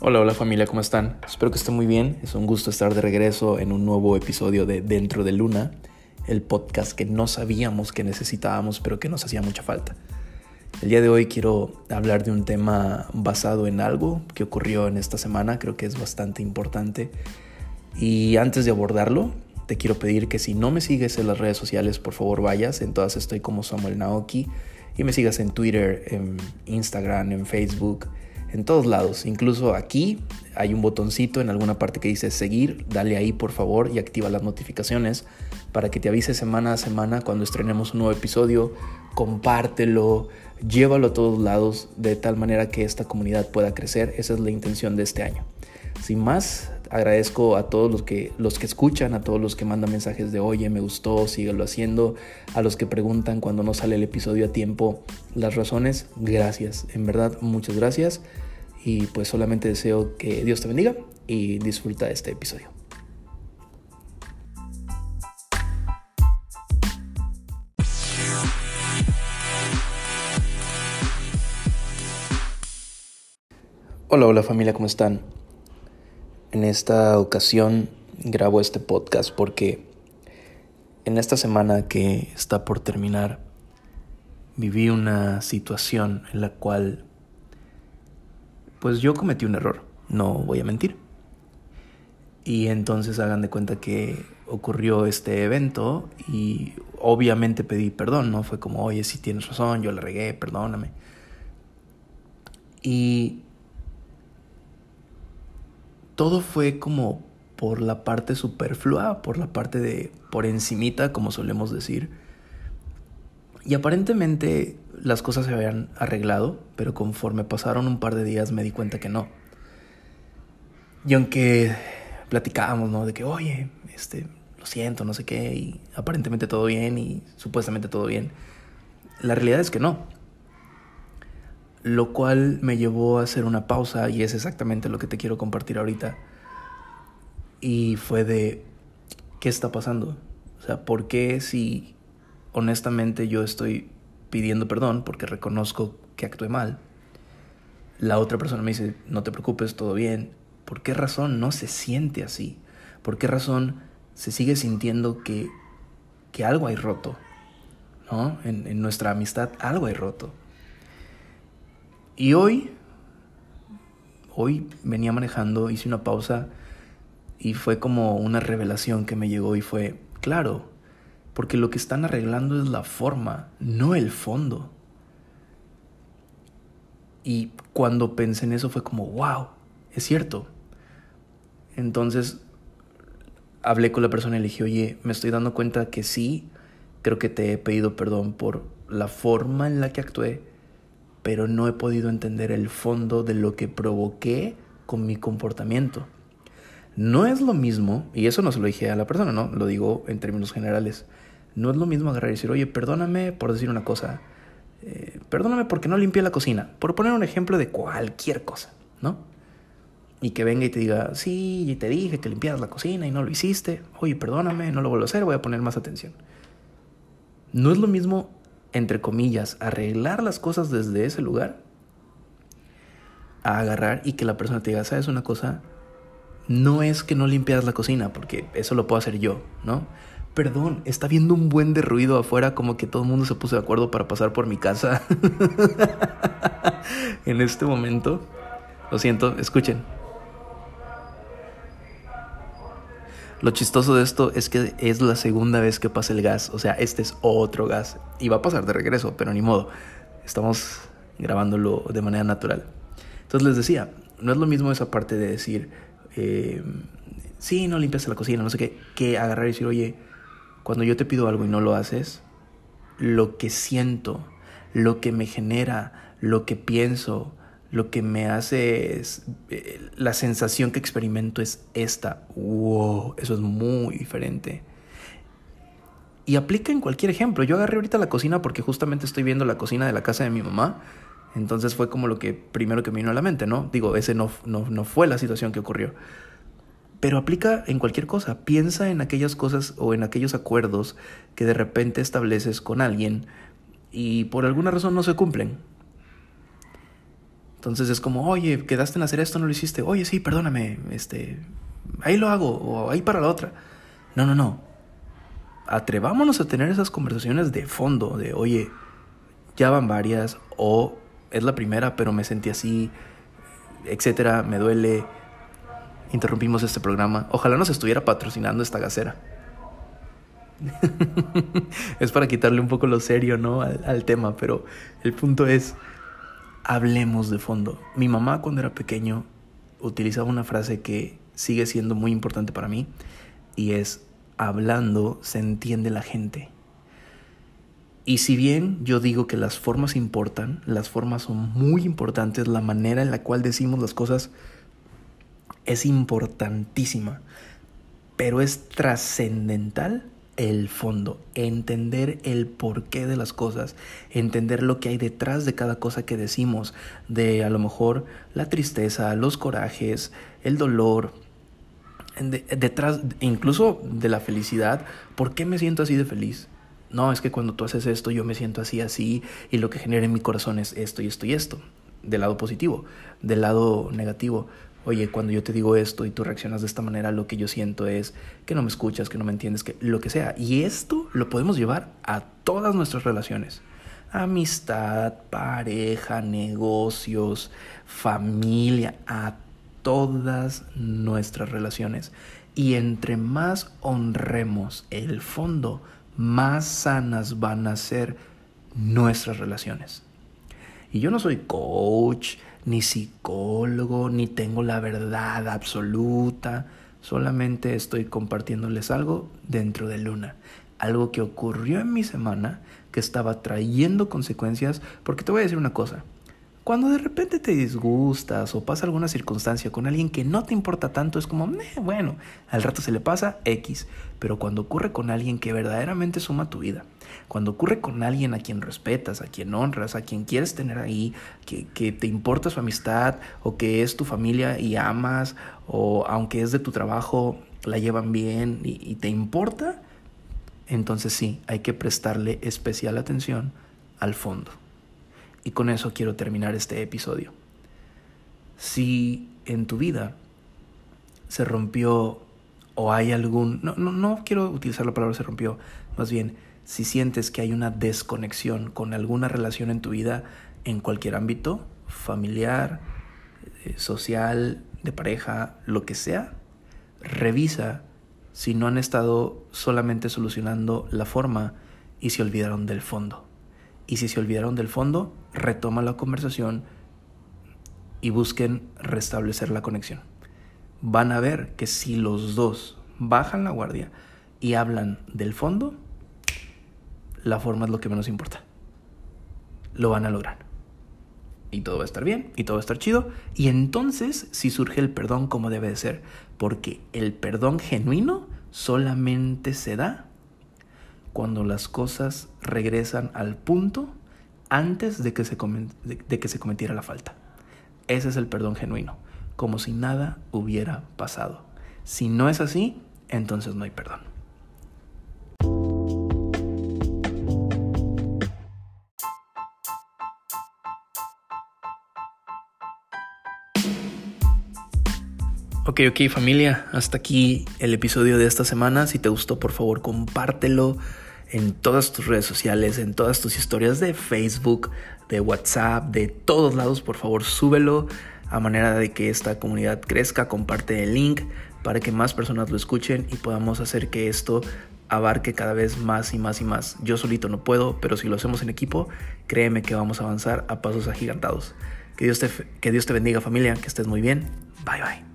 Hola, hola familia, ¿cómo están? Espero que estén muy bien. Es un gusto estar de regreso en un nuevo episodio de Dentro de Luna, el podcast que no sabíamos que necesitábamos, pero que nos hacía mucha falta. El día de hoy quiero hablar de un tema basado en algo que ocurrió en esta semana, creo que es bastante importante. Y antes de abordarlo, te quiero pedir que si no me sigues en las redes sociales, por favor vayas. En todas estoy como Samuel Naoki. Y me sigas en Twitter, en Instagram, en Facebook en todos lados. Incluso aquí hay un botoncito en alguna parte que dice seguir. Dale ahí por favor y activa las notificaciones para que te avise semana a semana cuando estrenemos un nuevo episodio. Compártelo, llévalo a todos lados de tal manera que esta comunidad pueda crecer. Esa es la intención de este año. Sin más, agradezco a todos los que, los que escuchan, a todos los que mandan mensajes de oye, me gustó, síguelo haciendo, a los que preguntan cuando no sale el episodio a tiempo las razones, gracias, en verdad, muchas gracias. Y pues solamente deseo que Dios te bendiga y disfruta este episodio. Hola, hola familia, ¿cómo están? En esta ocasión grabo este podcast porque en esta semana que está por terminar viví una situación en la cual pues yo cometí un error, no voy a mentir. Y entonces hagan de cuenta que ocurrió este evento y obviamente pedí perdón, ¿no? Fue como, oye, si tienes razón, yo le regué, perdóname. Y todo fue como por la parte superflua, por la parte de por encimita, como solemos decir. Y aparentemente las cosas se habían arreglado, pero conforme pasaron un par de días me di cuenta que no. Y aunque platicábamos, ¿no? De que, oye, este, lo siento, no sé qué, y aparentemente todo bien y supuestamente todo bien, la realidad es que no. Lo cual me llevó a hacer una pausa y es exactamente lo que te quiero compartir ahorita. Y fue de, ¿qué está pasando? O sea, ¿por qué si honestamente yo estoy pidiendo perdón porque reconozco que actué mal? La otra persona me dice, no te preocupes, todo bien. ¿Por qué razón no se siente así? ¿Por qué razón se sigue sintiendo que, que algo hay roto? ¿No? En, en nuestra amistad algo hay roto. Y hoy, hoy venía manejando, hice una pausa y fue como una revelación que me llegó y fue, claro, porque lo que están arreglando es la forma, no el fondo. Y cuando pensé en eso fue como, wow, es cierto. Entonces hablé con la persona y le dije, oye, me estoy dando cuenta que sí, creo que te he pedido perdón por la forma en la que actué, pero no he podido entender el fondo de lo que provoqué con mi comportamiento. No es lo mismo, y eso no se lo dije a la persona, no, lo digo en términos generales. No es lo mismo agarrar y decir, oye, perdóname por decir una cosa, eh, perdóname porque no limpié la cocina, por poner un ejemplo de cualquier cosa, ¿no? Y que venga y te diga, sí, te dije que limpiaras la cocina y no lo hiciste, oye, perdóname, no lo vuelvo a hacer, voy a poner más atención. No es lo mismo entre comillas, arreglar las cosas desde ese lugar, a agarrar y que la persona te diga, ¿sabes una cosa? No es que no limpias la cocina, porque eso lo puedo hacer yo, ¿no? Perdón, está viendo un buen de ruido afuera, como que todo el mundo se puso de acuerdo para pasar por mi casa en este momento. Lo siento, escuchen. Lo chistoso de esto es que es la segunda vez que pasa el gas, o sea, este es otro gas y va a pasar de regreso, pero ni modo, estamos grabándolo de manera natural. Entonces les decía, no es lo mismo esa parte de decir, eh, sí, no limpias la cocina, no sé qué, que agarrar y decir, oye, cuando yo te pido algo y no lo haces, lo que siento, lo que me genera, lo que pienso, lo que me hace es, eh, la sensación que experimento es esta. Wow, eso es muy diferente. Y aplica en cualquier ejemplo. Yo agarré ahorita la cocina porque justamente estoy viendo la cocina de la casa de mi mamá. Entonces fue como lo que primero que me vino a la mente, ¿no? Digo, ese no, no, no fue la situación que ocurrió. Pero aplica en cualquier cosa. Piensa en aquellas cosas o en aquellos acuerdos que de repente estableces con alguien y por alguna razón no se cumplen Entonces es como, oye, quedaste en hacer esto, no lo hiciste. Oye, sí, perdóname, este, ahí lo hago, o ahí para la otra. No, no, no. Atrevámonos a tener esas conversaciones de fondo, de, oye, ya van varias, o es la primera, pero me sentí así, etcétera, me duele. Interrumpimos este programa. Ojalá nos estuviera patrocinando esta gacera. es para quitarle un poco lo serio, ¿no? al tema, pero el punto es hablemos de fondo. Mi mamá cuando era pequeño utilizaba una frase que sigue siendo muy importante para mí y es hablando se entiende la gente. Y si bien yo digo que las formas importan, las formas son muy importantes, la manera en la cual decimos las cosas es importantísima, pero es trascendental el fondo, entender el porqué de las cosas, entender lo que hay detrás de cada cosa que decimos, de a lo mejor la tristeza, los corajes, el dolor, detrás incluso de la felicidad, ¿por qué me siento así de feliz? No, es que cuando tú haces esto yo me siento así, así, y lo que genera en mi corazón es esto y esto y esto, del lado positivo, del lado negativo oye, cuando yo te digo esto y tú reaccionas de esta manera, lo que yo siento es que no me escuchas, que no me entiendes, que lo que sea. Y esto lo podemos llevar a todas nuestras relaciones. Amistad, pareja, negocios, familia, a todas nuestras relaciones. Y entre más honremos el fondo, más sanas van a ser nuestras relaciones. Y yo no soy coach, ni psicólogo, ni tengo la verdad absoluta. Solamente estoy compartiéndoles algo dentro de Luna. Algo que ocurrió en mi semana que estaba trayendo consecuencias. Porque te voy a decir una cosa. Cuando de repente te disgustas o pasa alguna circunstancia con alguien que no te importa tanto, es como, bueno, al rato se le pasa X. Pero cuando ocurre con alguien que verdaderamente suma tu vida, cuando ocurre con alguien a quien respetas, a quien honras, a quien quieres tener ahí, que, te importa su amistad o que es tu familia y amas, o aunque es de tu trabajo, la llevan bien y te importa, entonces sí, hay que prestarle especial atención al fondo. Y con eso quiero terminar este episodio. Si en tu vida se rompió o hay algún... No, no, no quiero utilizar la palabra se rompió, más bien si sientes que hay una desconexión con alguna relación en tu vida en cualquier ámbito, familiar, eh, social, de pareja, lo que sea, revisa si no han estado solamente solucionando la forma y se olvidaron del fondo. Y si se olvidaron del fondo, retoma la conversación y busquen restablecer la conexión. Van a ver que si los dos bajan la guardia y hablan del fondo, la forma es lo que menos importa. Lo van a lograr. Y todo va a estar bien, y todo va a estar chido. Y entonces si surge el perdón como debe de ser. Porque el perdón genuino solamente se da cuando las cosas regresan al punto antes de que se, de que se cometiera la falta. Ese es el perdón genuino, como si nada hubiera pasado. Si no es así, entonces no hay perdón. Ok, ok familia, hasta aquí el episodio de esta semana. Si te gustó, por favor, compártelo en todas tus redes sociales, en todas tus historias de Facebook, de WhatsApp, de todos lados. Por favor, súbelo a manera de que esta comunidad crezca. Comparte el link para que más personas lo escuchen y podamos hacer que esto abarque cada vez más y más y más. Yo solito no puedo, pero si lo hacemos en equipo, créeme que vamos a avanzar a pasos agigantados. Que Dios te, que Dios te bendiga familia, que estés muy bien. Bye bye.